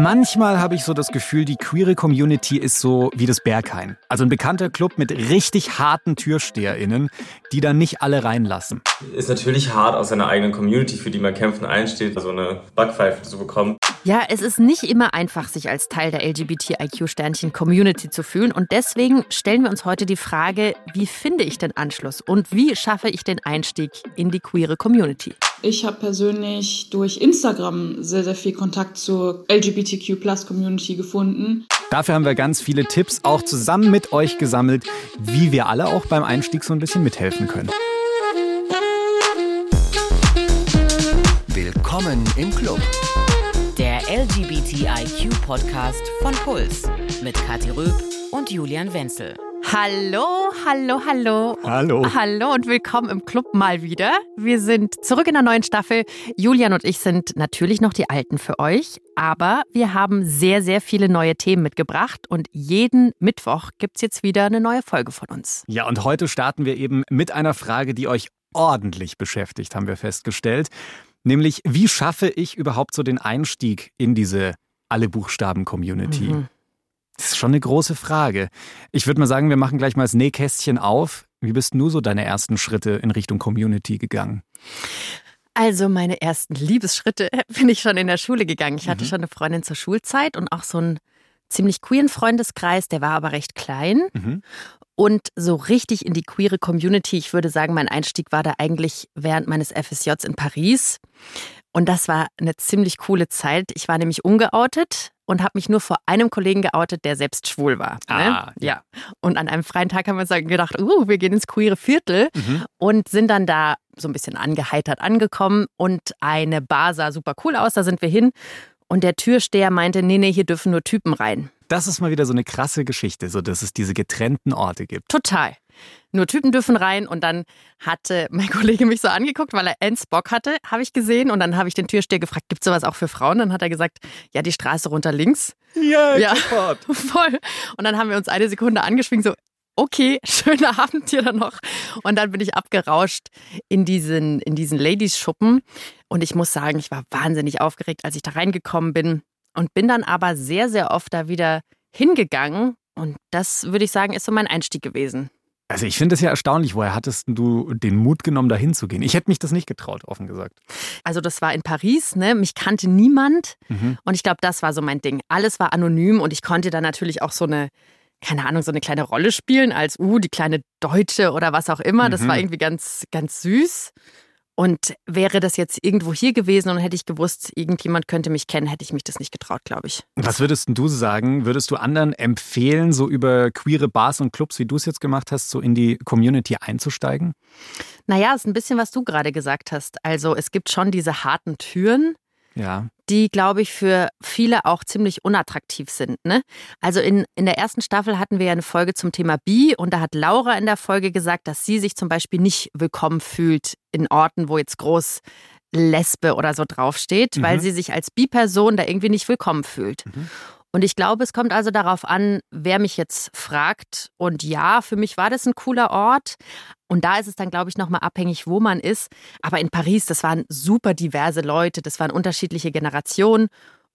Manchmal habe ich so das Gefühl, die queere Community ist so wie das Berghain. Also ein bekannter Club mit richtig harten TürsteherInnen, die dann nicht alle reinlassen. Ist natürlich hart, aus seiner eigenen Community, für die man kämpfen einsteht, so eine Backpfeife zu bekommen. Ja, es ist nicht immer einfach, sich als Teil der LGBTIQ-Sternchen-Community zu fühlen. Und deswegen stellen wir uns heute die Frage, wie finde ich den Anschluss und wie schaffe ich den Einstieg in die queere Community? Ich habe persönlich durch Instagram sehr, sehr viel Kontakt zur LGBTQ-Plus-Community gefunden. Dafür haben wir ganz viele Tipps auch zusammen mit euch gesammelt, wie wir alle auch beim Einstieg so ein bisschen mithelfen können. Willkommen im Club. Der LGBTIQ-Podcast von Puls mit Kathi Röb und Julian Wenzel. Hallo, hallo, hallo. Hallo. Hallo und willkommen im Club mal wieder. Wir sind zurück in der neuen Staffel. Julian und ich sind natürlich noch die Alten für euch, aber wir haben sehr, sehr viele neue Themen mitgebracht und jeden Mittwoch gibt es jetzt wieder eine neue Folge von uns. Ja, und heute starten wir eben mit einer Frage, die euch ordentlich beschäftigt, haben wir festgestellt. Nämlich, wie schaffe ich überhaupt so den Einstieg in diese alle Buchstaben-Community? Mhm. Das ist schon eine große Frage. Ich würde mal sagen, wir machen gleich mal das Nähkästchen auf. Wie bist du so deine ersten Schritte in Richtung Community gegangen? Also meine ersten Liebesschritte bin ich schon in der Schule gegangen. Ich hatte mhm. schon eine Freundin zur Schulzeit und auch so einen ziemlich queeren Freundeskreis, der war aber recht klein. Mhm. Und so richtig in die queere Community, ich würde sagen, mein Einstieg war da eigentlich während meines FSJs in Paris. Und das war eine ziemlich coole Zeit. Ich war nämlich ungeoutet und habe mich nur vor einem Kollegen geoutet, der selbst schwul war. Ne? Ah, ja. Und an einem freien Tag haben wir uns dann gedacht, uh, wir gehen ins queere Viertel mhm. und sind dann da so ein bisschen angeheitert angekommen und eine Bar sah super cool aus, da sind wir hin und der Türsteher meinte, nee, nee, hier dürfen nur Typen rein. Das ist mal wieder so eine krasse Geschichte, so dass es diese getrennten Orte gibt. Total nur Typen dürfen rein. Und dann hatte mein Kollege mich so angeguckt, weil er Ends Bock hatte, habe ich gesehen. Und dann habe ich den Türsteher gefragt, gibt es sowas auch für Frauen? Dann hat er gesagt, ja, die Straße runter links. Ja, ja sofort. voll. Und dann haben wir uns eine Sekunde angeschwingt, so, okay, schöner Abend hier dann noch. Und dann bin ich abgerauscht in diesen, in diesen Ladies-Schuppen. Und ich muss sagen, ich war wahnsinnig aufgeregt, als ich da reingekommen bin. Und bin dann aber sehr, sehr oft da wieder hingegangen. Und das würde ich sagen, ist so mein Einstieg gewesen. Also ich finde es ja erstaunlich, woher hattest du den Mut genommen, da hinzugehen? Ich hätte mich das nicht getraut, offen gesagt. Also das war in Paris, ne? Mich kannte niemand. Mhm. Und ich glaube, das war so mein Ding. Alles war anonym und ich konnte da natürlich auch so eine, keine Ahnung, so eine kleine Rolle spielen als, uh, die kleine Deutsche oder was auch immer. Das mhm. war irgendwie ganz, ganz süß. Und wäre das jetzt irgendwo hier gewesen und hätte ich gewusst, irgendjemand könnte mich kennen, hätte ich mich das nicht getraut, glaube ich. Was würdest du sagen? Würdest du anderen empfehlen, so über queere Bars und Clubs, wie du es jetzt gemacht hast, so in die Community einzusteigen? Naja, ist ein bisschen, was du gerade gesagt hast. Also es gibt schon diese harten Türen, ja. die, glaube ich, für viele auch ziemlich unattraktiv sind. Ne? Also in, in der ersten Staffel hatten wir ja eine Folge zum Thema Bi und da hat Laura in der Folge gesagt, dass sie sich zum Beispiel nicht willkommen fühlt in Orten, wo jetzt groß Lesbe oder so draufsteht, mhm. weil sie sich als Bi-Person da irgendwie nicht willkommen fühlt. Mhm. Und ich glaube, es kommt also darauf an, wer mich jetzt fragt. Und ja, für mich war das ein cooler Ort. Und da ist es dann, glaube ich, nochmal abhängig, wo man ist. Aber in Paris, das waren super diverse Leute, das waren unterschiedliche Generationen.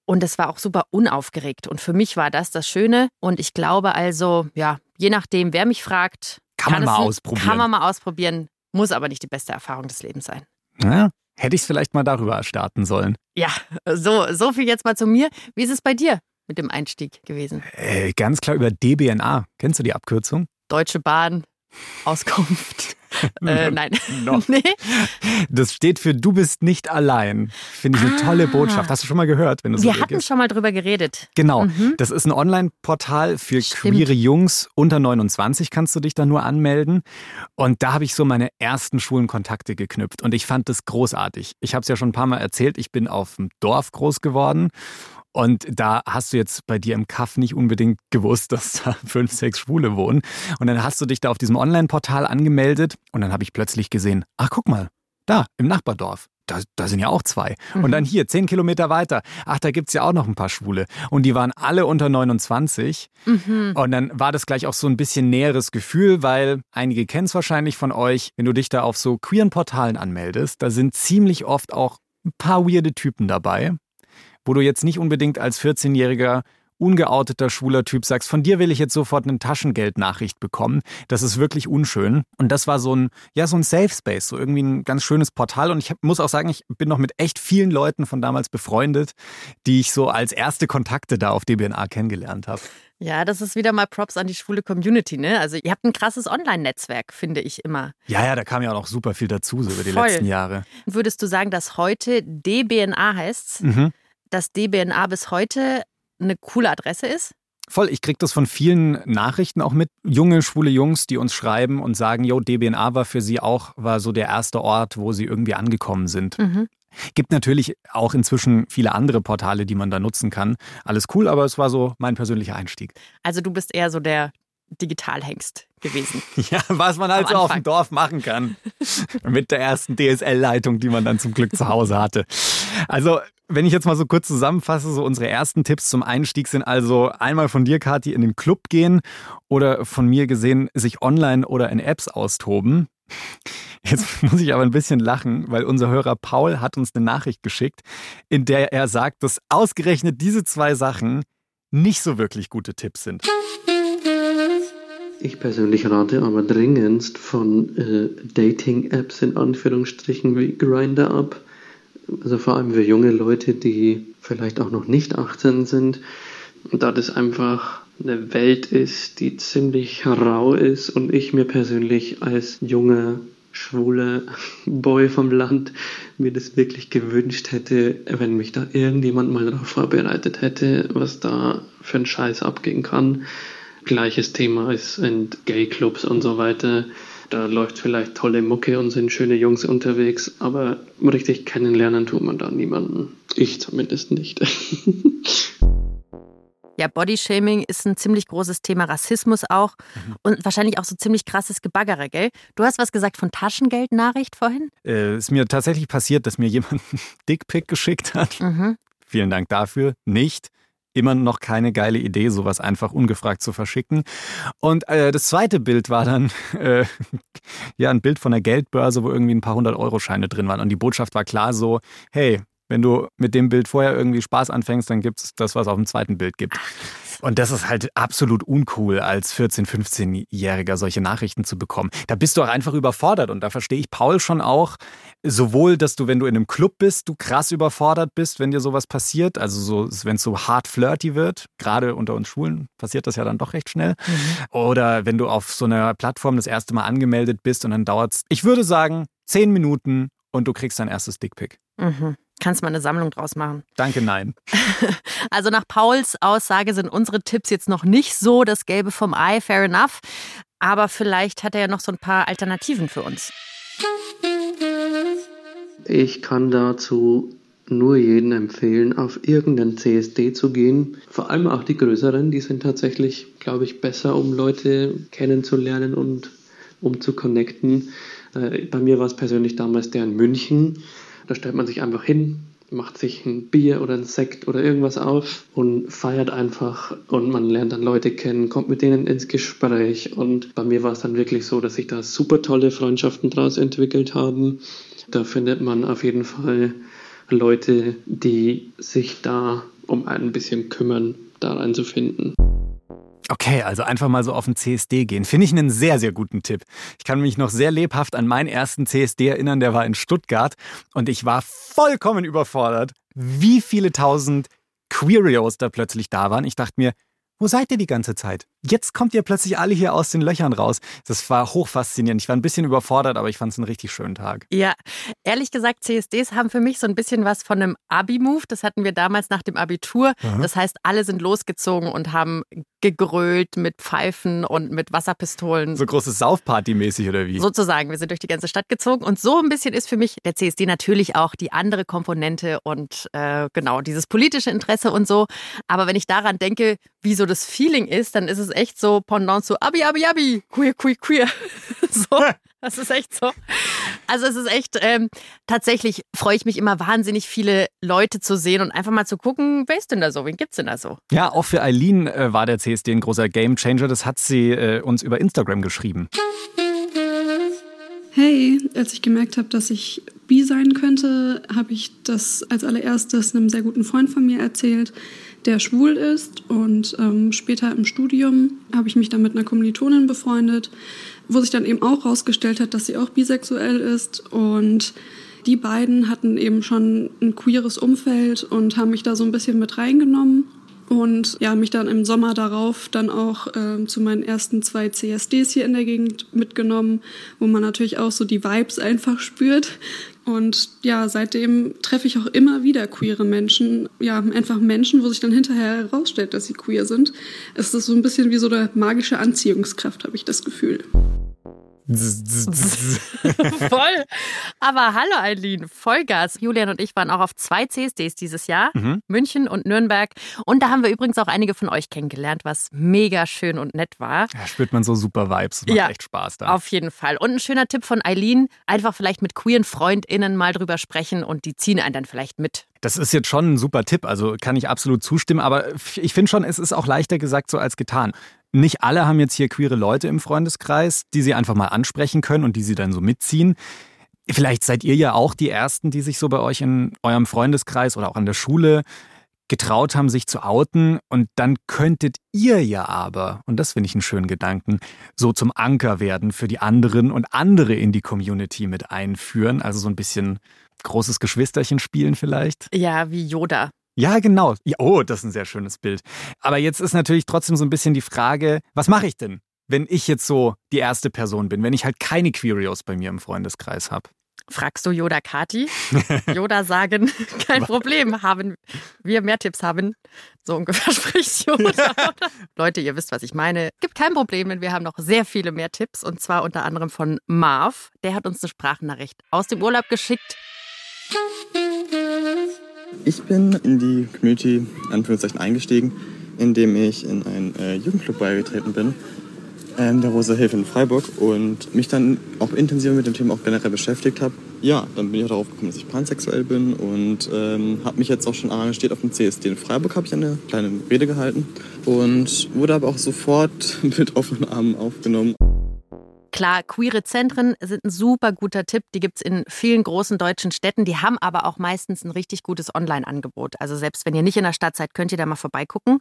Und es war auch super unaufgeregt. Und für mich war das das Schöne. Und ich glaube also, ja, je nachdem, wer mich fragt, kann, kann man mal ausprobieren. Kann man mal ausprobieren, muss aber nicht die beste Erfahrung des Lebens sein. Ja, hätte ich es vielleicht mal darüber starten sollen. Ja, so, so viel jetzt mal zu mir. Wie ist es bei dir? mit dem Einstieg gewesen? Äh, ganz klar über DBNA. Kennst du die Abkürzung? Deutsche Bahn Auskunft. Äh, nein. nee. Das steht für Du bist nicht allein. Finde ich eine ah. tolle Botschaft. Hast du schon mal gehört? Wenn du Wir so hatten schon mal drüber geredet. Genau. Mhm. Das ist ein Online-Portal für Stimmt. queere Jungs unter 29. Kannst du dich da nur anmelden. Und da habe ich so meine ersten schwulen Kontakte geknüpft. Und ich fand das großartig. Ich habe es ja schon ein paar Mal erzählt. Ich bin auf dem Dorf groß geworden. Und da hast du jetzt bei dir im Kaff nicht unbedingt gewusst, dass da fünf, sechs Schwule wohnen. Und dann hast du dich da auf diesem Online-Portal angemeldet und dann habe ich plötzlich gesehen, ach guck mal, da im Nachbardorf. Da, da sind ja auch zwei. Mhm. Und dann hier, zehn Kilometer weiter. Ach, da gibt es ja auch noch ein paar Schwule. Und die waren alle unter 29. Mhm. Und dann war das gleich auch so ein bisschen näheres Gefühl, weil einige kennen es wahrscheinlich von euch, wenn du dich da auf so queeren Portalen anmeldest, da sind ziemlich oft auch ein paar weirde Typen dabei wo du jetzt nicht unbedingt als 14-Jähriger ungeouteter, schwuler Typ sagst, von dir will ich jetzt sofort eine Taschengeldnachricht bekommen. Das ist wirklich unschön. Und das war so ein, ja, so ein Safe Space, so irgendwie ein ganz schönes Portal. Und ich muss auch sagen, ich bin noch mit echt vielen Leuten von damals befreundet, die ich so als erste Kontakte da auf DBNA kennengelernt habe. Ja, das ist wieder mal Props an die schwule Community, ne? Also ihr habt ein krasses Online-Netzwerk, finde ich immer. Ja, ja, da kam ja auch noch super viel dazu, so über die Voll. letzten Jahre. Würdest du sagen, dass heute DBNA heißt, mhm. dass DBNA bis heute eine coole Adresse ist? Voll, ich kriege das von vielen Nachrichten auch mit. Junge, schwule Jungs, die uns schreiben und sagen, yo, DBNA war für sie auch, war so der erste Ort, wo sie irgendwie angekommen sind. Mhm. Gibt natürlich auch inzwischen viele andere Portale, die man da nutzen kann. Alles cool, aber es war so mein persönlicher Einstieg. Also du bist eher so der Digitalhengst gewesen. Ja, was man halt so auf dem Dorf machen kann. Mit der ersten DSL-Leitung, die man dann zum Glück zu Hause hatte. Also wenn ich jetzt mal so kurz zusammenfasse, so unsere ersten Tipps zum Einstieg sind also einmal von dir, Kathi, in den Club gehen oder von mir gesehen, sich online oder in Apps austoben. Jetzt muss ich aber ein bisschen lachen, weil unser Hörer Paul hat uns eine Nachricht geschickt, in der er sagt, dass ausgerechnet diese zwei Sachen nicht so wirklich gute Tipps sind. Ich persönlich rate aber dringendst von äh, Dating-Apps in Anführungsstrichen wie Grindr ab also vor allem für junge Leute, die vielleicht auch noch nicht 18 sind, da das einfach eine Welt ist, die ziemlich rau ist und ich mir persönlich als junger schwuler Boy vom Land mir das wirklich gewünscht hätte, wenn mich da irgendjemand mal darauf vorbereitet hätte, was da für ein Scheiß abgehen kann. Gleiches Thema ist in Gay-Clubs und so weiter. Da läuft vielleicht tolle Mucke und sind schöne Jungs unterwegs, aber richtig kennenlernen tut man da niemanden. Ich zumindest nicht. Ja, Bodyshaming ist ein ziemlich großes Thema, Rassismus auch mhm. und wahrscheinlich auch so ziemlich krasses Gebaggere, gell? Du hast was gesagt von Taschengeldnachricht vorhin? Äh, ist mir tatsächlich passiert, dass mir jemand einen Dickpick geschickt hat. Mhm. Vielen Dank dafür. Nicht immer noch keine geile Idee, sowas einfach ungefragt zu verschicken. Und äh, das zweite Bild war dann äh, ja ein Bild von der Geldbörse, wo irgendwie ein paar hundert Euro Scheine drin waren. Und die Botschaft war klar so, hey, wenn du mit dem Bild vorher irgendwie Spaß anfängst, dann gibt es das, was auf dem zweiten Bild gibt. Und das ist halt absolut uncool, als 14-, 15-Jähriger solche Nachrichten zu bekommen. Da bist du auch einfach überfordert. Und da verstehe ich Paul schon auch, sowohl, dass du, wenn du in einem Club bist, du krass überfordert bist, wenn dir sowas passiert. Also so, wenn es so hart flirty wird, gerade unter uns Schwulen passiert das ja dann doch recht schnell. Mhm. Oder wenn du auf so einer Plattform das erste Mal angemeldet bist und dann dauert es, ich würde sagen, zehn Minuten und du kriegst dein erstes Dickpick. Mhm. Kannst mal eine Sammlung draus machen. Danke, nein. Also nach Pauls Aussage sind unsere Tipps jetzt noch nicht so das Gelbe vom Ei, fair enough. Aber vielleicht hat er ja noch so ein paar Alternativen für uns. Ich kann dazu nur jedem empfehlen, auf irgendeinen CSD zu gehen. Vor allem auch die größeren, die sind tatsächlich, glaube ich, besser, um Leute kennenzulernen und um zu connecten. Äh, bei mir war es persönlich damals der in München. Da stellt man sich einfach hin, macht sich ein Bier oder ein Sekt oder irgendwas auf und feiert einfach und man lernt dann Leute kennen, kommt mit denen ins Gespräch und bei mir war es dann wirklich so, dass sich da super tolle Freundschaften draus entwickelt haben. Da findet man auf jeden Fall Leute, die sich da um ein bisschen kümmern, da reinzufinden. Okay, also einfach mal so auf den CSD gehen. Finde ich einen sehr, sehr guten Tipp. Ich kann mich noch sehr lebhaft an meinen ersten CSD erinnern, der war in Stuttgart und ich war vollkommen überfordert, wie viele tausend Queerios da plötzlich da waren. Ich dachte mir, wo seid ihr die ganze Zeit? Jetzt kommt ihr plötzlich alle hier aus den Löchern raus. Das war hochfaszinierend. Ich war ein bisschen überfordert, aber ich fand es einen richtig schönen Tag. Ja, ehrlich gesagt, CSDs haben für mich so ein bisschen was von einem Abi-Move. Das hatten wir damals nach dem Abitur. Mhm. Das heißt, alle sind losgezogen und haben gegrölt mit Pfeifen und mit Wasserpistolen. So großes Saufparty-mäßig oder wie? Sozusagen. Wir sind durch die ganze Stadt gezogen. Und so ein bisschen ist für mich der CSD natürlich auch die andere Komponente und äh, genau dieses politische Interesse und so. Aber wenn ich daran denke, wie so das Feeling ist, dann ist es echt so Pendant zu Abi, Abi, Abi, queer, queer, queer. so. Das ist echt so. Also es ist echt, ähm, tatsächlich freue ich mich immer wahnsinnig viele Leute zu sehen und einfach mal zu gucken, wer ist denn da so, wen gibt's denn da so? Ja, auch für Eileen äh, war der CSD ein großer Gamechanger. Das hat sie äh, uns über Instagram geschrieben. Hey, als ich gemerkt habe, dass ich bi sein könnte, habe ich das als allererstes einem sehr guten Freund von mir erzählt, der schwul ist. Und ähm, später im Studium habe ich mich dann mit einer Kommilitonin befreundet, wo sich dann eben auch herausgestellt hat, dass sie auch bisexuell ist. Und die beiden hatten eben schon ein queeres Umfeld und haben mich da so ein bisschen mit reingenommen und ja, mich dann im Sommer darauf dann auch äh, zu meinen ersten zwei CSDs hier in der Gegend mitgenommen, wo man natürlich auch so die Vibes einfach spürt. Und ja, seitdem treffe ich auch immer wieder queere Menschen, ja, einfach Menschen, wo sich dann hinterher herausstellt, dass sie queer sind. Es ist so ein bisschen wie so eine magische Anziehungskraft, habe ich das Gefühl. Voll. Aber hallo Eileen, Vollgas. Julian und ich waren auch auf zwei CSDs dieses Jahr, mhm. München und Nürnberg. Und da haben wir übrigens auch einige von euch kennengelernt, was mega schön und nett war. Da spürt man so super Vibes. Macht ja, echt Spaß da. Auf jeden Fall. Und ein schöner Tipp von Eileen, einfach vielleicht mit queeren FreundInnen mal drüber sprechen und die ziehen einen dann vielleicht mit. Das ist jetzt schon ein super Tipp, also kann ich absolut zustimmen, aber ich finde schon, es ist auch leichter gesagt so als getan nicht alle haben jetzt hier queere Leute im Freundeskreis, die sie einfach mal ansprechen können und die sie dann so mitziehen. Vielleicht seid ihr ja auch die Ersten, die sich so bei euch in eurem Freundeskreis oder auch an der Schule getraut haben, sich zu outen. Und dann könntet ihr ja aber, und das finde ich einen schönen Gedanken, so zum Anker werden für die anderen und andere in die Community mit einführen. Also so ein bisschen großes Geschwisterchen spielen vielleicht. Ja, wie Yoda. Ja, genau. Ja, oh, das ist ein sehr schönes Bild. Aber jetzt ist natürlich trotzdem so ein bisschen die Frage, was mache ich denn, wenn ich jetzt so die erste Person bin, wenn ich halt keine Queerios bei mir im Freundeskreis habe? Fragst du Yoda Kati? Yoda sagen, kein Problem, haben wir mehr Tipps haben. So ungefähr spricht Yoda. Leute, ihr wisst, was ich meine. Gibt kein Problem, denn wir haben noch sehr viele mehr Tipps und zwar unter anderem von Marv. Der hat uns eine Sprachnachricht aus dem Urlaub geschickt. Ich bin in die Community Anführungszeichen eingestiegen, indem ich in einen äh, Jugendclub beigetreten bin, ähm, der Rosa Hilfe in Freiburg und mich dann auch intensiver mit dem Thema auch generell beschäftigt habe. Ja, dann bin ich auch darauf gekommen, dass ich pansexuell bin und ähm, habe mich jetzt auch schon arrangiert auf dem CSD in Freiburg, habe ich eine kleine Rede gehalten und wurde aber auch sofort mit offenen Armen aufgenommen. Klar, queere Zentren sind ein super guter Tipp. Die gibt es in vielen großen deutschen Städten. Die haben aber auch meistens ein richtig gutes Online-Angebot. Also selbst wenn ihr nicht in der Stadt seid, könnt ihr da mal vorbeigucken.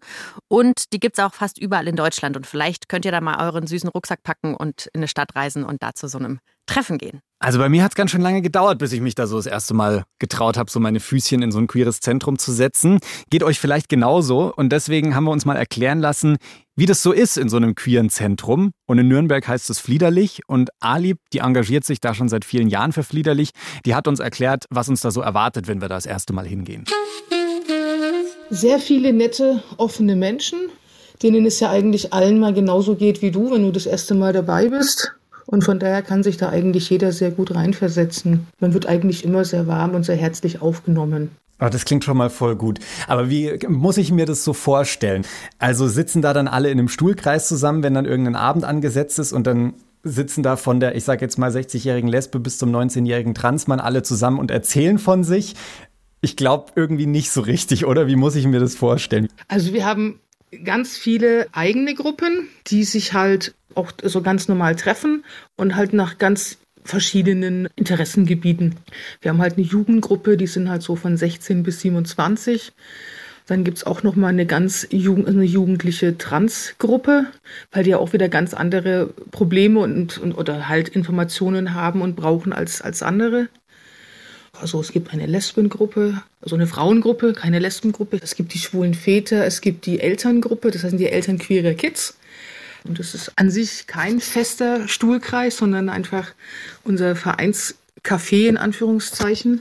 Und die gibt es auch fast überall in Deutschland. Und vielleicht könnt ihr da mal euren süßen Rucksack packen und in eine Stadt reisen und da zu so einem Treffen gehen. Also bei mir hat es ganz schön lange gedauert, bis ich mich da so das erste Mal getraut habe, so meine Füßchen in so ein queeres Zentrum zu setzen. Geht euch vielleicht genauso und deswegen haben wir uns mal erklären lassen, wie das so ist in so einem queeren Zentrum. Und in Nürnberg heißt es Fliederlich und Ali, die engagiert sich da schon seit vielen Jahren für Fliederlich, die hat uns erklärt, was uns da so erwartet, wenn wir da das erste Mal hingehen. Sehr viele nette, offene Menschen, denen es ja eigentlich allen mal genauso geht wie du, wenn du das erste Mal dabei bist. Und von daher kann sich da eigentlich jeder sehr gut reinversetzen. Man wird eigentlich immer sehr warm und sehr herzlich aufgenommen. Oh, das klingt schon mal voll gut. Aber wie muss ich mir das so vorstellen? Also sitzen da dann alle in einem Stuhlkreis zusammen, wenn dann irgendein Abend angesetzt ist und dann sitzen da von der, ich sag jetzt mal, 60-jährigen Lesbe bis zum 19-jährigen Transmann alle zusammen und erzählen von sich. Ich glaube irgendwie nicht so richtig, oder? Wie muss ich mir das vorstellen? Also wir haben ganz viele eigene Gruppen, die sich halt auch so ganz normal treffen und halt nach ganz verschiedenen Interessengebieten. Wir haben halt eine Jugendgruppe, die sind halt so von 16 bis 27. Dann gibt es auch noch mal eine ganz Jugend, eine jugendliche Transgruppe, weil die ja auch wieder ganz andere Probleme und, und oder halt Informationen haben und brauchen als, als andere. Also es gibt eine Lesbengruppe, also eine Frauengruppe, keine Lesbengruppe. Es gibt die schwulen Väter, es gibt die Elterngruppe, das heißt die Eltern queerer Kids. Und das ist an sich kein fester Stuhlkreis, sondern einfach unser Vereinscafé in Anführungszeichen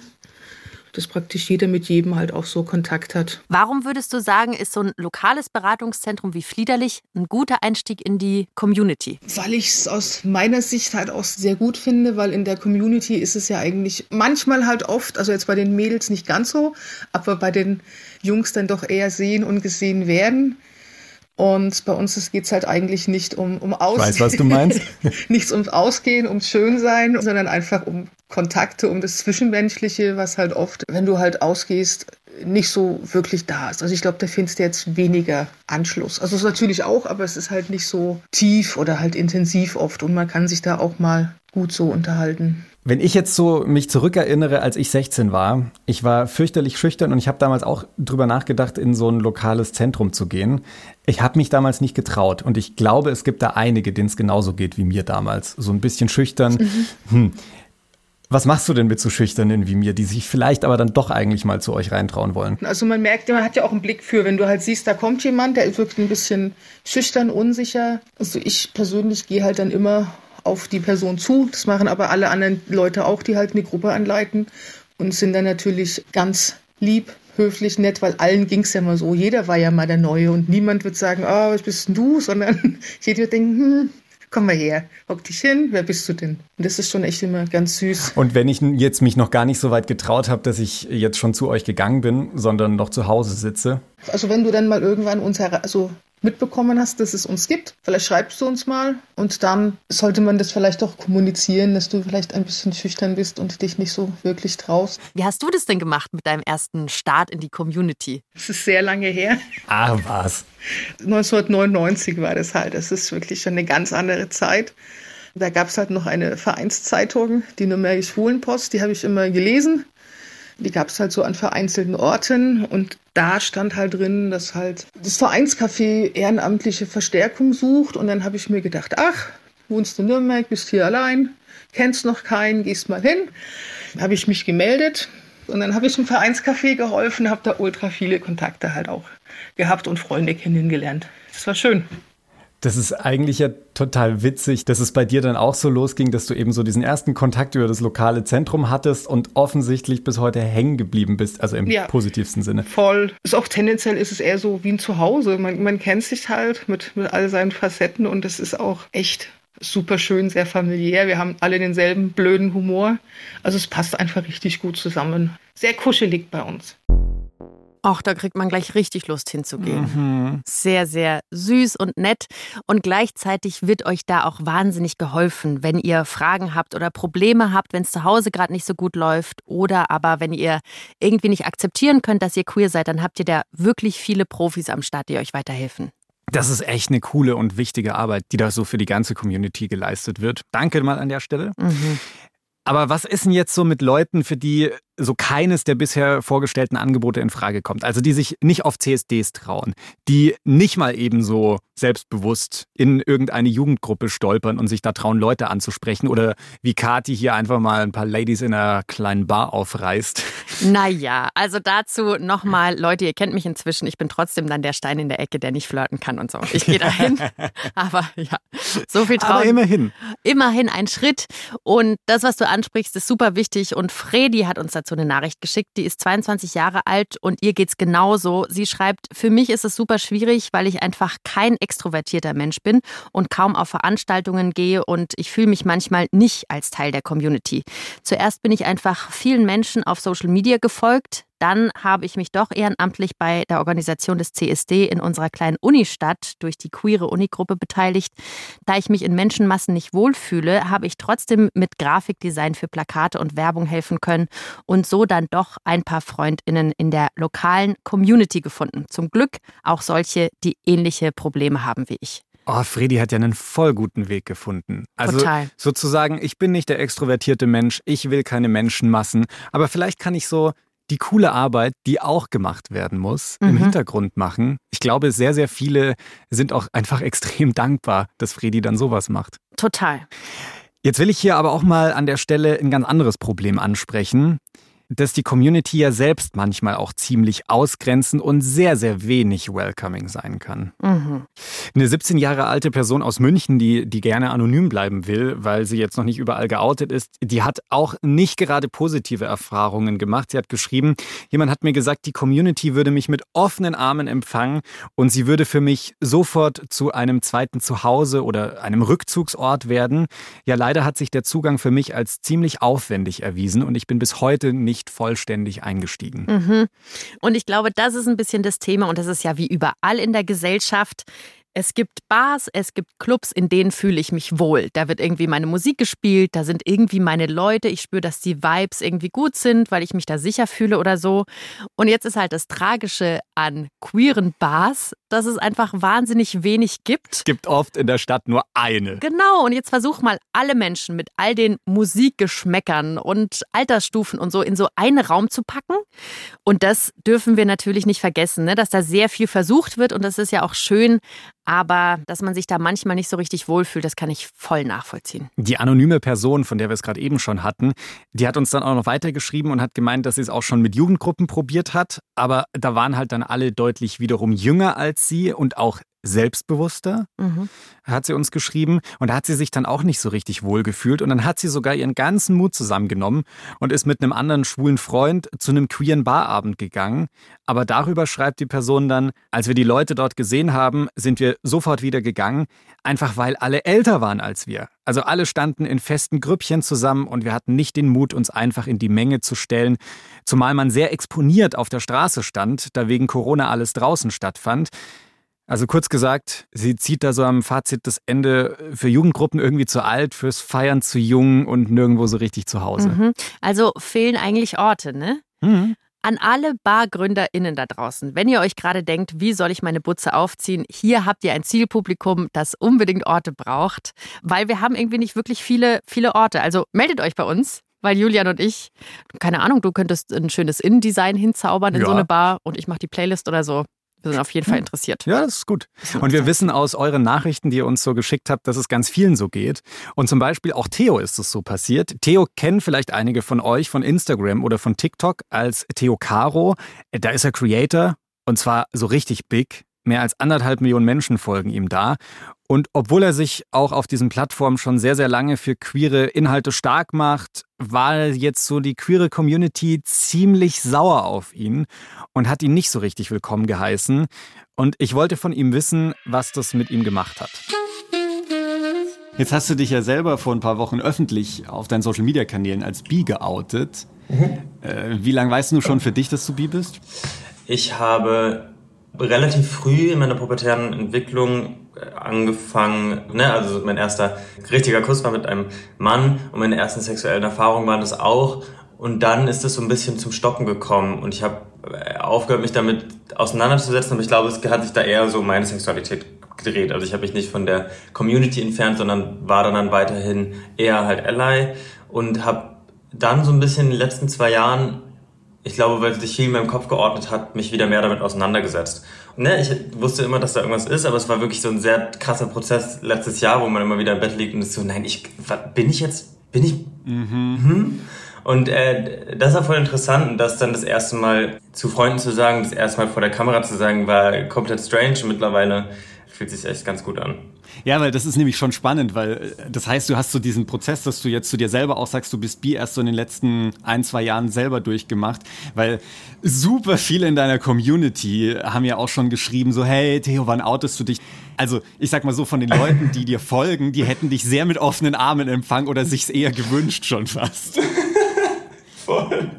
dass praktisch jeder mit jedem halt auch so Kontakt hat. Warum würdest du sagen, ist so ein lokales Beratungszentrum wie Fliederlich ein guter Einstieg in die Community? Weil ich es aus meiner Sicht halt auch sehr gut finde, weil in der Community ist es ja eigentlich manchmal halt oft, also jetzt bei den Mädels nicht ganz so, aber bei den Jungs dann doch eher sehen und gesehen werden. Und bei uns geht es halt eigentlich nicht um, um Ausgehen. Ich weiß, was du meinst. Nichts ums Ausgehen, ums Schönsein, sondern einfach um Kontakte, um das Zwischenmenschliche, was halt oft, wenn du halt ausgehst, nicht so wirklich da ist. Also ich glaube, da findest du jetzt weniger Anschluss. Also es ist natürlich auch, aber es ist halt nicht so tief oder halt intensiv oft und man kann sich da auch mal gut so unterhalten. Wenn ich jetzt so mich zurückerinnere, als ich 16 war, ich war fürchterlich schüchtern und ich habe damals auch drüber nachgedacht, in so ein lokales Zentrum zu gehen. Ich habe mich damals nicht getraut und ich glaube, es gibt da einige, denen es genauso geht wie mir damals. So ein bisschen schüchtern. Mhm. Hm. Was machst du denn mit so Schüchternen wie mir, die sich vielleicht aber dann doch eigentlich mal zu euch reintrauen wollen? Also man merkt, man hat ja auch einen Blick für, wenn du halt siehst, da kommt jemand, der wirklich ein bisschen schüchtern, unsicher. Also ich persönlich gehe halt dann immer auf die Person zu. Das machen aber alle anderen Leute auch, die halt eine Gruppe anleiten und sind dann natürlich ganz lieb, höflich, nett, weil allen ging es ja mal so. Jeder war ja mal der Neue und niemand wird sagen, oh, was bist denn du, sondern jeder wird denken, hm, komm mal her, hock dich hin, wer bist du denn? Und das ist schon echt immer ganz süß. Und wenn ich jetzt mich noch gar nicht so weit getraut habe, dass ich jetzt schon zu euch gegangen bin, sondern noch zu Hause sitze. Also wenn du dann mal irgendwann uns also mitbekommen hast, dass es uns gibt. Vielleicht schreibst du uns mal und dann sollte man das vielleicht auch kommunizieren, dass du vielleicht ein bisschen schüchtern bist und dich nicht so wirklich traust. Wie hast du das denn gemacht mit deinem ersten Start in die Community? Das ist sehr lange her. Ah, was? 1999 war das halt. Das ist wirklich schon eine ganz andere Zeit. Da gab es halt noch eine Vereinszeitung, die Nürnberger Schwulenpost, die habe ich immer gelesen. Die gab es halt so an vereinzelten Orten und da stand halt drin, dass halt das Vereinscafé ehrenamtliche Verstärkung sucht und dann habe ich mir gedacht, ach, wohnst du in Nürnberg, bist hier allein, kennst noch keinen, gehst mal hin. Habe ich mich gemeldet und dann habe ich im Vereinscafé geholfen, habe da ultra viele Kontakte halt auch gehabt und Freunde kennengelernt. Das war schön. Das ist eigentlich ja total witzig, dass es bei dir dann auch so losging, dass du eben so diesen ersten Kontakt über das lokale Zentrum hattest und offensichtlich bis heute hängen geblieben bist, also im ja, positivsten Sinne. Voll. Ist auch tendenziell ist es eher so wie ein Zuhause. Man, man kennt sich halt mit, mit all seinen Facetten und es ist auch echt super schön, sehr familiär. Wir haben alle denselben blöden Humor. Also es passt einfach richtig gut zusammen. Sehr kuschelig bei uns. Ach, da kriegt man gleich richtig Lust hinzugehen. Mhm. Sehr, sehr süß und nett. Und gleichzeitig wird euch da auch wahnsinnig geholfen, wenn ihr Fragen habt oder Probleme habt, wenn es zu Hause gerade nicht so gut läuft. Oder aber wenn ihr irgendwie nicht akzeptieren könnt, dass ihr queer seid, dann habt ihr da wirklich viele Profis am Start, die euch weiterhelfen. Das ist echt eine coole und wichtige Arbeit, die da so für die ganze Community geleistet wird. Danke mal an der Stelle. Mhm. Aber was ist denn jetzt so mit Leuten, für die so keines der bisher vorgestellten Angebote in Frage kommt? Also die sich nicht auf CSDs trauen, die nicht mal ebenso selbstbewusst in irgendeine Jugendgruppe stolpern und sich da trauen, Leute anzusprechen oder wie Kati hier einfach mal ein paar Ladies in einer kleinen Bar aufreißt. Naja, also dazu nochmal, Leute, ihr kennt mich inzwischen, ich bin trotzdem dann der Stein in der Ecke, der nicht flirten kann und so. Ich gehe dahin, aber ja, so viel Trauen. Aber immerhin. Immerhin ein Schritt und das, was du ansprichst, ist super wichtig und Fredi hat uns dazu eine Nachricht geschickt, die ist 22 Jahre alt und ihr geht's genauso. Sie schreibt, für mich ist es super schwierig, weil ich einfach kein extrovertierter Mensch bin und kaum auf Veranstaltungen gehe und ich fühle mich manchmal nicht als Teil der Community. Zuerst bin ich einfach vielen Menschen auf Social Media gefolgt, dann habe ich mich doch ehrenamtlich bei der Organisation des CSD in unserer kleinen Unistadt durch die queere Unigruppe beteiligt. Da ich mich in Menschenmassen nicht wohlfühle, habe ich trotzdem mit Grafikdesign für Plakate und Werbung helfen können und so dann doch ein paar Freundinnen in der lokalen Community gefunden. Zum Glück auch solche, die ähnliche Probleme haben wie ich. Oh, Fredi hat ja einen voll guten Weg gefunden. Also Total. sozusagen, ich bin nicht der extrovertierte Mensch, ich will keine Menschenmassen, aber vielleicht kann ich so die coole Arbeit, die auch gemacht werden muss, mhm. im Hintergrund machen. Ich glaube, sehr, sehr viele sind auch einfach extrem dankbar, dass Fredi dann sowas macht. Total. Jetzt will ich hier aber auch mal an der Stelle ein ganz anderes Problem ansprechen dass die Community ja selbst manchmal auch ziemlich ausgrenzend und sehr, sehr wenig welcoming sein kann. Mhm. Eine 17 Jahre alte Person aus München, die, die gerne anonym bleiben will, weil sie jetzt noch nicht überall geoutet ist, die hat auch nicht gerade positive Erfahrungen gemacht. Sie hat geschrieben, jemand hat mir gesagt, die Community würde mich mit offenen Armen empfangen und sie würde für mich sofort zu einem zweiten Zuhause oder einem Rückzugsort werden. Ja, leider hat sich der Zugang für mich als ziemlich aufwendig erwiesen und ich bin bis heute nicht nicht vollständig eingestiegen. Mhm. Und ich glaube, das ist ein bisschen das Thema und das ist ja wie überall in der Gesellschaft. Es gibt Bars, es gibt Clubs, in denen fühle ich mich wohl. Da wird irgendwie meine Musik gespielt, da sind irgendwie meine Leute. Ich spüre, dass die Vibes irgendwie gut sind, weil ich mich da sicher fühle oder so. Und jetzt ist halt das Tragische an queeren Bars, dass es einfach wahnsinnig wenig gibt. Es gibt oft in der Stadt nur eine. Genau, und jetzt versuch mal alle Menschen mit all den Musikgeschmäckern und Altersstufen und so in so einen Raum zu packen. Und das dürfen wir natürlich nicht vergessen, ne? dass da sehr viel versucht wird und das ist ja auch schön, aber dass man sich da manchmal nicht so richtig wohlfühlt, das kann ich voll nachvollziehen. Die anonyme Person, von der wir es gerade eben schon hatten, die hat uns dann auch noch weitergeschrieben und hat gemeint, dass sie es auch schon mit Jugendgruppen probiert hat. Aber da waren halt dann alle deutlich wiederum jünger als sie und auch selbstbewusster, mhm. hat sie uns geschrieben. Und da hat sie sich dann auch nicht so richtig wohl gefühlt. Und dann hat sie sogar ihren ganzen Mut zusammengenommen und ist mit einem anderen schwulen Freund zu einem queeren Barabend gegangen. Aber darüber schreibt die Person dann, als wir die Leute dort gesehen haben, sind wir sofort wieder gegangen, einfach weil alle älter waren als wir. Also alle standen in festen Grüppchen zusammen und wir hatten nicht den Mut, uns einfach in die Menge zu stellen, zumal man sehr exponiert auf der Straße stand, da wegen Corona alles draußen stattfand. Also kurz gesagt, sie zieht da so am Fazit das Ende für Jugendgruppen irgendwie zu alt, fürs Feiern zu jung und nirgendwo so richtig zu Hause. Mhm. Also fehlen eigentlich Orte, ne? Mhm. An alle BargründerInnen da draußen, wenn ihr euch gerade denkt, wie soll ich meine Butze aufziehen, hier habt ihr ein Zielpublikum, das unbedingt Orte braucht, weil wir haben irgendwie nicht wirklich viele, viele Orte. Also meldet euch bei uns, weil Julian und ich, keine Ahnung, du könntest ein schönes Innendesign hinzaubern in ja. so eine Bar und ich mache die Playlist oder so. Wir sind auf jeden Fall interessiert. Ja, das ist gut. Und wir wissen aus euren Nachrichten, die ihr uns so geschickt habt, dass es ganz vielen so geht. Und zum Beispiel auch Theo ist es so passiert. Theo kennen vielleicht einige von euch von Instagram oder von TikTok als Theo Caro. Da ist er Creator und zwar so richtig big. Mehr als anderthalb Millionen Menschen folgen ihm da. Und obwohl er sich auch auf diesen Plattformen schon sehr, sehr lange für queere Inhalte stark macht, war jetzt so die queere Community ziemlich sauer auf ihn und hat ihn nicht so richtig willkommen geheißen. Und ich wollte von ihm wissen, was das mit ihm gemacht hat. Jetzt hast du dich ja selber vor ein paar Wochen öffentlich auf deinen Social-Media-Kanälen als bi geoutet. Mhm. Äh, wie lange weißt du schon für dich, dass du bi bist? Ich habe relativ früh in meiner pubertären Entwicklung äh, angefangen, ne, also mein erster richtiger Kuss war mit einem Mann und meine ersten sexuellen Erfahrungen waren das auch. Und dann ist es so ein bisschen zum Stocken gekommen und ich habe äh, aufgehört, mich damit auseinanderzusetzen, aber ich glaube, es hat sich da eher so meine Sexualität gedreht. Also ich habe mich nicht von der Community entfernt, sondern war dann, dann weiterhin eher halt Ally und habe dann so ein bisschen in den letzten zwei Jahren ich glaube, weil sich viel in meinem Kopf geordnet hat, mich wieder mehr damit auseinandergesetzt. Ne, ich wusste immer, dass da irgendwas ist, aber es war wirklich so ein sehr krasser Prozess letztes Jahr, wo man immer wieder im Bett liegt und ist so, nein, ich, bin ich jetzt, bin ich, mhm. Hm? Und äh, das war voll interessant und das dann das erste Mal zu Freunden zu sagen, das erste Mal vor der Kamera zu sagen, war komplett strange mittlerweile fühlt sich echt ganz gut an. Ja, weil das ist nämlich schon spannend, weil äh, das heißt, du hast so diesen Prozess, dass du jetzt zu dir selber auch sagst, du bist bi erst so in den letzten ein, zwei Jahren selber durchgemacht, weil super viele in deiner Community haben ja auch schon geschrieben, so, hey, Theo, wann outest du dich? Also, ich sag mal so, von den Leuten, die dir folgen, die hätten dich sehr mit offenen Armen empfangen oder sich's eher gewünscht schon fast. Voll.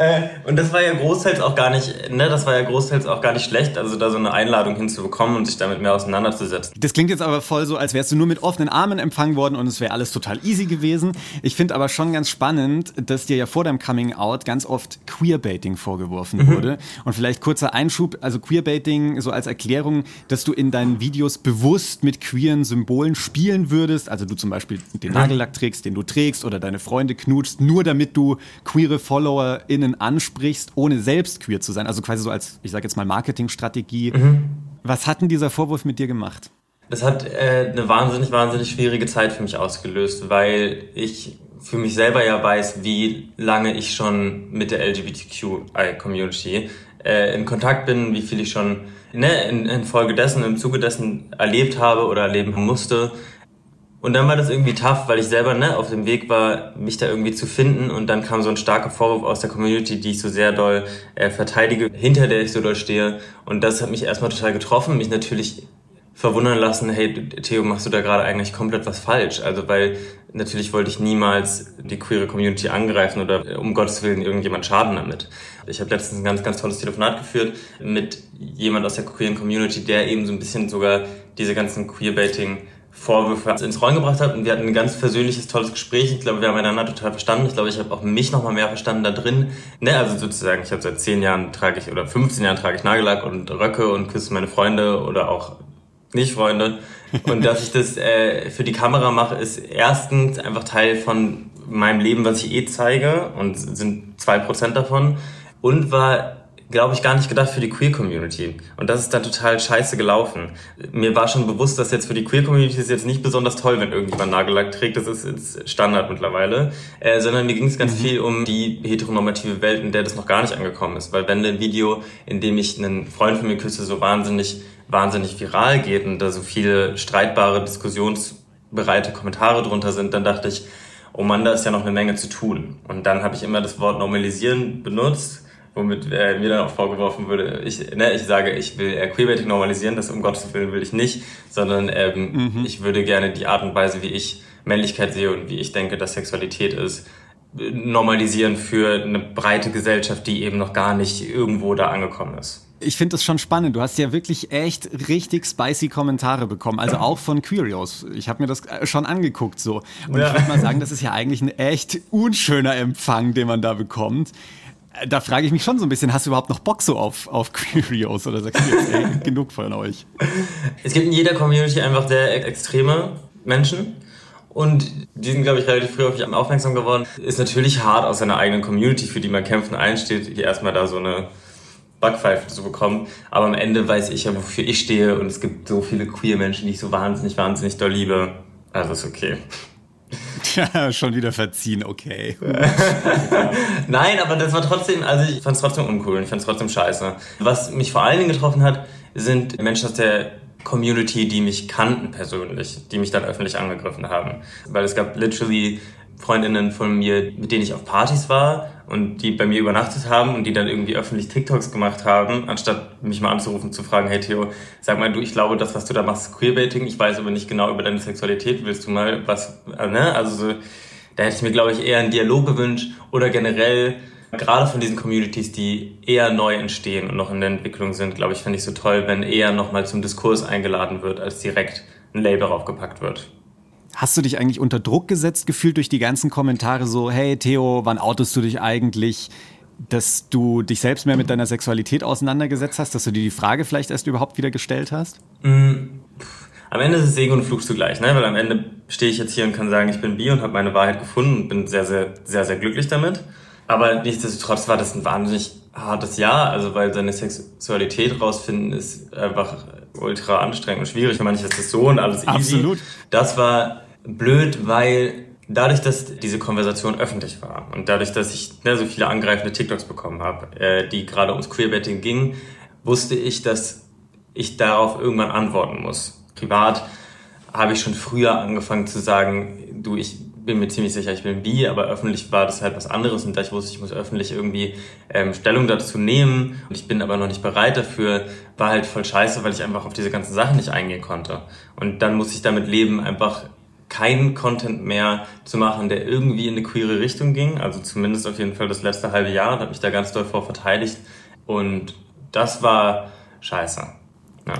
Äh, und das war ja großteils auch gar nicht, ne, das war ja großteils auch gar nicht schlecht, also da so eine Einladung hinzubekommen und sich damit mehr auseinanderzusetzen. Das klingt jetzt aber voll so, als wärst du nur mit offenen Armen empfangen worden und es wäre alles total easy gewesen. Ich finde aber schon ganz spannend, dass dir ja vor deinem Coming Out ganz oft Queerbaiting vorgeworfen mhm. wurde. Und vielleicht kurzer Einschub, also Queerbaiting so als Erklärung, dass du in deinen Videos bewusst mit queeren Symbolen spielen würdest, also du zum Beispiel den Nagellack trägst, den du trägst oder deine Freunde knutschst, nur damit du queere FollowerInnen Personen ansprichst, ohne selbst queer zu sein. Also quasi so als, ich sage jetzt mal, Marketingstrategie. Mhm. Was hat denn dieser Vorwurf mit dir gemacht? Das hat äh, eine wahnsinnig, wahnsinnig schwierige Zeit für mich ausgelöst, weil ich für mich selber ja weiß, wie lange ich schon mit der LGBTQI-Community äh, in Kontakt bin, wie viel ich schon ne, in, in Folge dessen, im Zuge dessen erlebt habe oder erleben musste. Und dann war das irgendwie tough, weil ich selber ne, auf dem Weg war, mich da irgendwie zu finden. Und dann kam so ein starker Vorwurf aus der Community, die ich so sehr doll äh, verteidige, hinter der ich so doll stehe. Und das hat mich erstmal total getroffen, mich natürlich verwundern lassen, hey Theo, machst du da gerade eigentlich komplett was falsch? Also weil natürlich wollte ich niemals die queere Community angreifen oder äh, um Gottes Willen irgendjemand schaden damit. Ich habe letztens ein ganz, ganz tolles Telefonat geführt mit jemand aus der queeren Community, der eben so ein bisschen sogar diese ganzen Queerbaiting Vorwürfe ins Rollen gebracht hat. Und wir hatten ein ganz persönliches, tolles Gespräch. Ich glaube, wir haben einander total verstanden. Ich glaube, ich habe auch mich noch mal mehr verstanden da drin. Ne, also sozusagen, ich habe seit zehn Jahren trage ich oder 15 Jahren trage ich Nagellack und Röcke und küsse meine Freunde oder auch nicht Freunde. Und dass ich das äh, für die Kamera mache, ist erstens einfach Teil von meinem Leben, was ich eh zeige und sind zwei Prozent davon. Und war glaube ich, gar nicht gedacht für die Queer-Community. Und das ist dann total scheiße gelaufen. Mir war schon bewusst, dass jetzt für die Queer-Community ist jetzt nicht besonders toll, wenn irgendjemand Nagellack trägt. Das ist jetzt Standard mittlerweile. Äh, sondern mir ging es ganz mhm. viel um die heteronormative Welt, in der das noch gar nicht angekommen ist. Weil wenn ein Video, in dem ich einen Freund von mir küsse, so wahnsinnig, wahnsinnig viral geht und da so viele streitbare, diskussionsbereite Kommentare drunter sind, dann dachte ich, oh Mann, da ist ja noch eine Menge zu tun. Und dann habe ich immer das Wort normalisieren benutzt womit äh, mir dann auch vorgeworfen würde, ich, ne, ich sage, ich will äh, Queerbaiting normalisieren, das um Gottes Willen will ich nicht, sondern ähm, mhm. ich würde gerne die Art und Weise, wie ich Männlichkeit sehe und wie ich denke, dass Sexualität ist, normalisieren für eine breite Gesellschaft, die eben noch gar nicht irgendwo da angekommen ist. Ich finde das schon spannend. Du hast ja wirklich echt richtig spicy Kommentare bekommen, also auch von Curios. Ich habe mir das äh, schon angeguckt so. Und ja. ich würde mal sagen, das ist ja eigentlich ein echt unschöner Empfang, den man da bekommt da frage ich mich schon so ein bisschen, hast du überhaupt noch Bock so auf, auf Curios oder sagst du jetzt, ey, genug von euch? Es gibt in jeder Community einfach sehr extreme Menschen. Und die sind, glaube ich, relativ früh auf mich aufmerksam geworden. Ist natürlich hart aus seiner eigenen Community, für die man kämpfen einsteht, hier erstmal da so eine Backpfeife zu bekommen. Aber am Ende weiß ich ja, wofür ich stehe. Und es gibt so viele queer Menschen, die ich so wahnsinnig, wahnsinnig doll liebe. Also ist okay. Ja, schon wieder verziehen, okay. Nein, aber das war trotzdem, also ich fand es trotzdem uncool, ich fand es trotzdem scheiße. Was mich vor allen Dingen getroffen hat, sind Menschen aus der Community, die mich kannten persönlich, die mich dann öffentlich angegriffen haben. Weil es gab literally Freundinnen von mir, mit denen ich auf Partys war und die bei mir übernachtet haben und die dann irgendwie öffentlich TikToks gemacht haben, anstatt mich mal anzurufen zu fragen, hey Theo, sag mal du, ich glaube, das, was du da machst, ist Queerbaiting, ich weiß aber nicht genau über deine Sexualität, willst du mal was, äh, ne? Also so, da hätte ich mir, glaube ich, eher einen Dialog gewünscht oder generell gerade von diesen Communities, die eher neu entstehen und noch in der Entwicklung sind, glaube ich, finde ich so toll, wenn eher nochmal zum Diskurs eingeladen wird, als direkt ein Label draufgepackt wird. Hast du dich eigentlich unter Druck gesetzt gefühlt durch die ganzen Kommentare so, hey Theo, wann outest du dich eigentlich? Dass du dich selbst mehr mit deiner Sexualität auseinandergesetzt hast, dass du dir die Frage vielleicht erst überhaupt wieder gestellt hast? Mm, am Ende ist es Segen und Fluch zugleich, ne? weil am Ende stehe ich jetzt hier und kann sagen, ich bin bi und habe meine Wahrheit gefunden und bin sehr, sehr, sehr, sehr glücklich damit. Aber nichtsdestotrotz war das ein wahnsinnig hartes Jahr, also weil seine Sexualität rausfinden ist einfach ultra anstrengend und schwierig. Wenn man nicht, ist das so und alles easy. Absolut. Das war blöd, weil dadurch, dass diese Konversation öffentlich war und dadurch, dass ich ne, so viele angreifende TikToks bekommen habe, äh, die gerade ums Queerbetting gingen, wusste ich, dass ich darauf irgendwann antworten muss. Privat habe ich schon früher angefangen zu sagen, du, ich bin mir ziemlich sicher, ich bin bi, aber öffentlich war das halt was anderes und da ich wusste, ich muss öffentlich irgendwie ähm, Stellung dazu nehmen und ich bin aber noch nicht bereit dafür, war halt voll scheiße, weil ich einfach auf diese ganzen Sachen nicht eingehen konnte. Und dann muss ich damit leben, einfach keinen Content mehr zu machen, der irgendwie in eine queere Richtung ging. Also zumindest auf jeden Fall das letzte halbe Jahr und habe mich da ganz doll vor verteidigt. Und das war scheiße. Ja.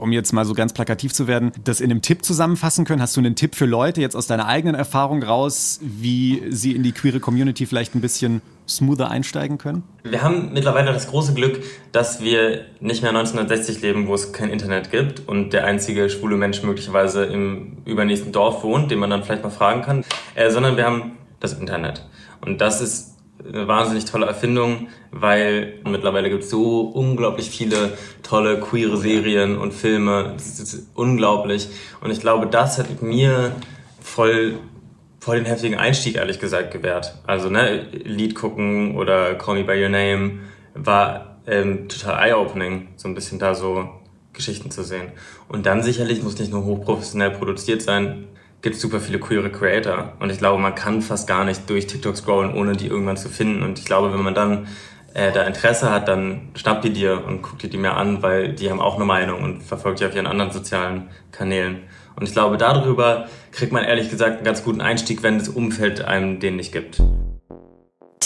Um jetzt mal so ganz plakativ zu werden, das in einem Tipp zusammenfassen können, hast du einen Tipp für Leute jetzt aus deiner eigenen Erfahrung raus, wie sie in die queere Community vielleicht ein bisschen smoother einsteigen können? Wir haben mittlerweile das große Glück, dass wir nicht mehr 1960 leben, wo es kein Internet gibt und der einzige schwule Mensch möglicherweise im übernächsten Dorf wohnt, den man dann vielleicht mal fragen kann, äh, sondern wir haben das Internet. Und das ist eine wahnsinnig tolle Erfindung, weil mittlerweile gibt es so unglaublich viele tolle queere Serien und Filme. Das ist unglaublich. Und ich glaube, das hat mir voll voll den heftigen Einstieg, ehrlich gesagt, gewährt. Also, ne, Lied gucken oder Call Me By Your Name war ähm, total eye-opening, so ein bisschen da so Geschichten zu sehen. Und dann sicherlich muss nicht nur hochprofessionell produziert sein, gibt super viele queere Creator. Und ich glaube, man kann fast gar nicht durch TikTok scrollen, ohne die irgendwann zu finden. Und ich glaube, wenn man dann äh, da Interesse hat, dann schnappt die dir und guckt dir die mehr an, weil die haben auch eine Meinung und verfolgt die auf ihren anderen sozialen Kanälen. Und ich glaube, darüber kriegt man ehrlich gesagt einen ganz guten Einstieg, wenn das Umfeld einem den nicht gibt.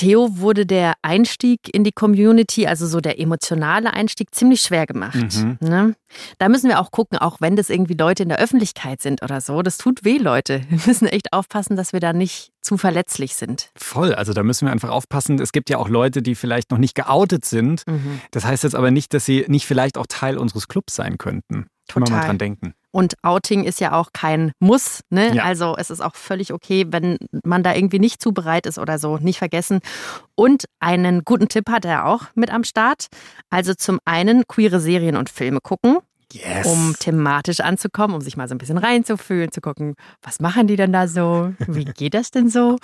Theo wurde der Einstieg in die Community, also so der emotionale Einstieg, ziemlich schwer gemacht. Mhm. Ne? Da müssen wir auch gucken, auch wenn das irgendwie Leute in der Öffentlichkeit sind oder so. Das tut weh, Leute. Wir müssen echt aufpassen, dass wir da nicht zu verletzlich sind. Voll, also da müssen wir einfach aufpassen. Es gibt ja auch Leute, die vielleicht noch nicht geoutet sind. Mhm. Das heißt jetzt aber nicht, dass sie nicht vielleicht auch Teil unseres Clubs sein könnten. Total. Wir mal dran denken. Und Outing ist ja auch kein Muss. Ne? Ja. Also es ist auch völlig okay, wenn man da irgendwie nicht zu bereit ist oder so. Nicht vergessen. Und einen guten Tipp hat er auch mit am Start. Also zum einen queere Serien und Filme gucken. Yes. um thematisch anzukommen, um sich mal so ein bisschen reinzufühlen, zu gucken, was machen die denn da so, wie geht das denn so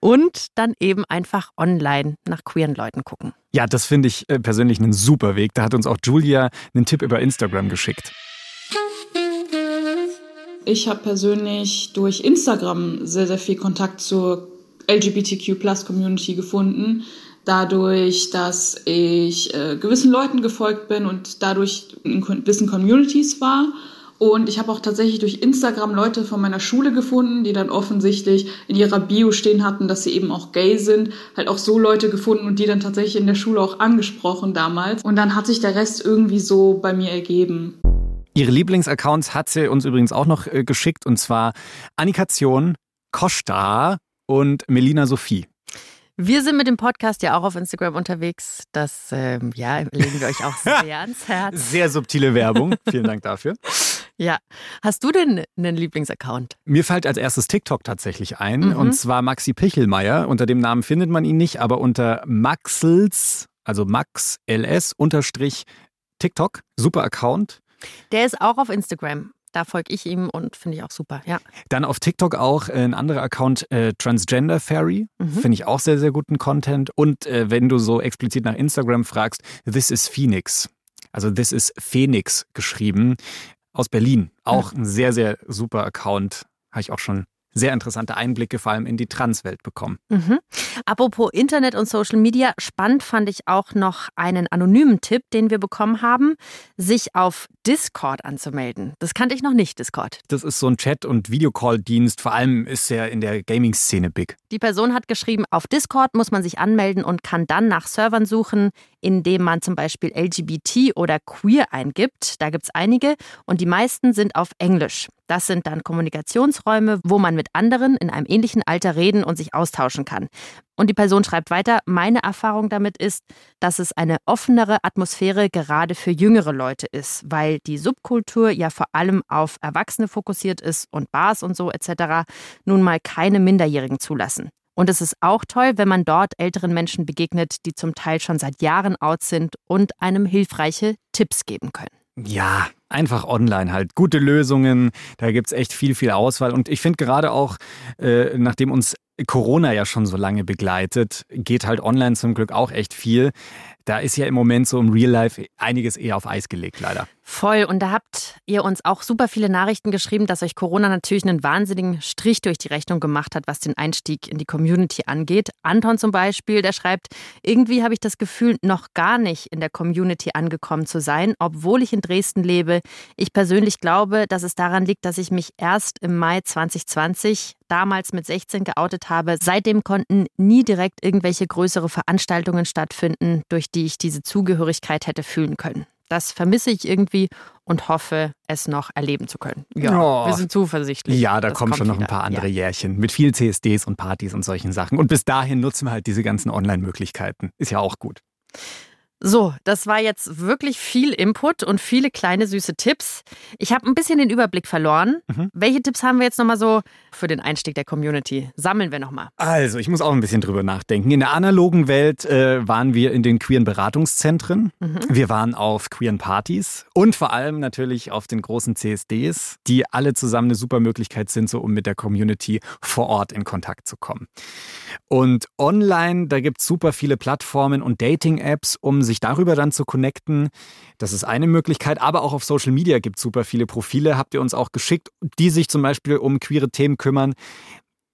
und dann eben einfach online nach queeren Leuten gucken. Ja, das finde ich äh, persönlich einen super Weg. Da hat uns auch Julia einen Tipp über Instagram geschickt. Ich habe persönlich durch Instagram sehr, sehr viel Kontakt zur LGBTQ-Plus-Community gefunden. Dadurch, dass ich äh, gewissen Leuten gefolgt bin und dadurch in gewissen Communities war. Und ich habe auch tatsächlich durch Instagram Leute von meiner Schule gefunden, die dann offensichtlich in ihrer Bio stehen hatten, dass sie eben auch gay sind. Halt auch so Leute gefunden und die dann tatsächlich in der Schule auch angesprochen damals. Und dann hat sich der Rest irgendwie so bei mir ergeben. Ihre Lieblingsaccounts hat sie uns übrigens auch noch äh, geschickt und zwar Annikation, Costa und Melina Sophie. Wir sind mit dem Podcast ja auch auf Instagram unterwegs. Das ähm, ja, legen wir euch auch sehr ans Herz. Sehr subtile Werbung. Vielen Dank dafür. Ja. Hast du denn einen Lieblingsaccount? Mir fällt als erstes TikTok tatsächlich ein. Mhm. Und zwar Maxi Pichelmeier. Unter dem Namen findet man ihn nicht, aber unter Maxels, also Max LS unterstrich TikTok. Super Account. Der ist auch auf Instagram. Da folge ich ihm und finde ich auch super, ja. Dann auf TikTok auch äh, ein anderer Account, äh, Transgender Fairy. Mhm. Finde ich auch sehr, sehr guten Content. Und äh, wenn du so explizit nach Instagram fragst, This is Phoenix. Also This is Phoenix geschrieben. Aus Berlin. Auch ein sehr, sehr super Account. Habe ich auch schon sehr interessante Einblicke vor allem in die Transwelt bekommen. Mhm. Apropos Internet und Social Media, spannend fand ich auch noch einen anonymen Tipp, den wir bekommen haben, sich auf Discord anzumelden. Das kannte ich noch nicht, Discord. Das ist so ein Chat- und Videocall-Dienst, vor allem ist er in der Gaming-Szene big. Die Person hat geschrieben, auf Discord muss man sich anmelden und kann dann nach Servern suchen, indem man zum Beispiel LGBT oder queer eingibt. Da gibt es einige und die meisten sind auf Englisch. Das sind dann Kommunikationsräume, wo man mit anderen in einem ähnlichen Alter reden und sich austauschen kann. Und die Person schreibt weiter, meine Erfahrung damit ist, dass es eine offenere Atmosphäre gerade für jüngere Leute ist, weil die Subkultur ja vor allem auf Erwachsene fokussiert ist und Bars und so etc. nun mal keine Minderjährigen zulassen. Und es ist auch toll, wenn man dort älteren Menschen begegnet, die zum Teil schon seit Jahren out sind und einem hilfreiche Tipps geben können. Ja, einfach online halt. Gute Lösungen, da gibt es echt viel, viel Auswahl. Und ich finde gerade auch, äh, nachdem uns Corona ja schon so lange begleitet, geht halt online zum Glück auch echt viel. Da ist ja im Moment so im Real Life einiges eher auf Eis gelegt, leider. Voll. Und da habt ihr uns auch super viele Nachrichten geschrieben, dass euch Corona natürlich einen wahnsinnigen Strich durch die Rechnung gemacht hat, was den Einstieg in die Community angeht. Anton zum Beispiel, der schreibt, irgendwie habe ich das Gefühl, noch gar nicht in der Community angekommen zu sein, obwohl ich in Dresden lebe. Ich persönlich glaube, dass es daran liegt, dass ich mich erst im Mai 2020 damals mit 16 geoutet habe. Seitdem konnten nie direkt irgendwelche größere Veranstaltungen stattfinden, durch die ich diese Zugehörigkeit hätte fühlen können. Das vermisse ich irgendwie und hoffe, es noch erleben zu können. Ja, oh. wir sind zuversichtlich. Ja, da kommen schon noch wieder. ein paar andere ja. Jährchen mit viel CSDs und Partys und solchen Sachen. Und bis dahin nutzen wir halt diese ganzen Online-Möglichkeiten. Ist ja auch gut. So, das war jetzt wirklich viel Input und viele kleine süße Tipps. Ich habe ein bisschen den Überblick verloren. Mhm. Welche Tipps haben wir jetzt nochmal so für den Einstieg der Community? Sammeln wir nochmal. Also, ich muss auch ein bisschen drüber nachdenken. In der analogen Welt äh, waren wir in den queeren Beratungszentren. Mhm. Wir waren auf queeren Partys und vor allem natürlich auf den großen CSDs, die alle zusammen eine super Möglichkeit sind, so um mit der Community vor Ort in Kontakt zu kommen. Und online, da gibt es super viele Plattformen und Dating-Apps, um sich sich darüber dann zu connecten. Das ist eine Möglichkeit, aber auch auf Social Media gibt es super viele Profile, habt ihr uns auch geschickt, die sich zum Beispiel um queere Themen kümmern.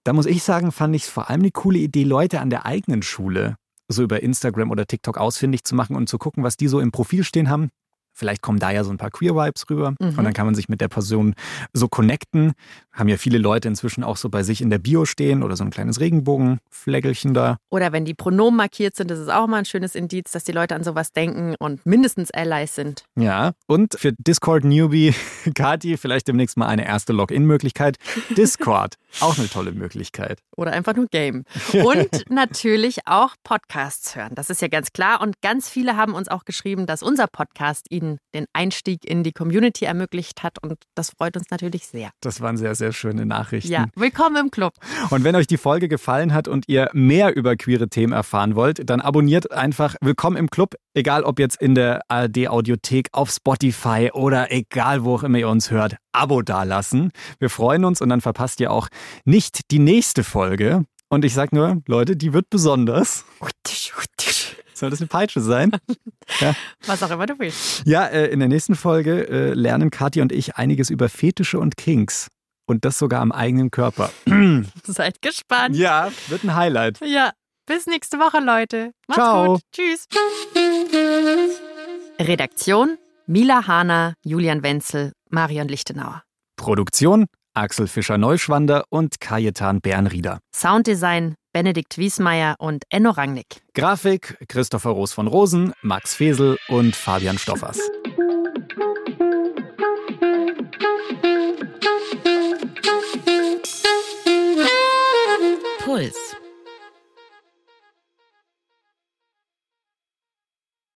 Da muss ich sagen, fand ich es vor allem eine coole Idee, Leute an der eigenen Schule so über Instagram oder TikTok ausfindig zu machen und zu gucken, was die so im Profil stehen haben. Vielleicht kommen da ja so ein paar Queer-Vibes rüber mhm. und dann kann man sich mit der Person so connecten. Haben ja viele Leute inzwischen auch so bei sich in der Bio stehen oder so ein kleines Regenbogenfläggelchen da. Oder wenn die Pronomen markiert sind, das ist auch mal ein schönes Indiz, dass die Leute an sowas denken und mindestens Allies sind. Ja, und für Discord-Newbie, Kati, vielleicht demnächst mal eine erste Login-Möglichkeit. Discord, auch eine tolle Möglichkeit. Oder einfach nur Game. Und natürlich auch Podcasts hören. Das ist ja ganz klar. Und ganz viele haben uns auch geschrieben, dass unser Podcast ihnen den Einstieg in die Community ermöglicht hat. Und das freut uns natürlich sehr. Das waren sehr, sehr schöne Nachrichten. Ja, willkommen im Club. Und wenn euch die Folge gefallen hat und ihr mehr über queere Themen erfahren wollt, dann abonniert einfach Willkommen im Club, egal ob jetzt in der ARD-Audiothek, auf Spotify oder egal wo auch immer ihr uns hört. Abo dalassen. Wir freuen uns und dann verpasst ihr auch nicht die nächste Folge. Und ich sag nur, Leute, die wird besonders. Soll das eine Peitsche sein? Ja. Was auch immer du willst. Ja, äh, in der nächsten Folge äh, lernen Kathi und ich einiges über Fetische und Kinks. Und das sogar am eigenen Körper. Seid gespannt. Ja, wird ein Highlight. Ja, bis nächste Woche, Leute. Macht's Ciao. gut. Tschüss. Redaktion Mila Hahner, Julian Wenzel, Marion Lichtenauer. Produktion Axel Fischer-Neuschwander und Kajetan Bernrieder. Sounddesign Benedikt Wiesmeier und Enno Rangnick. Grafik Christopher Roos von Rosen, Max Fesel und Fabian Stoffers. Puls.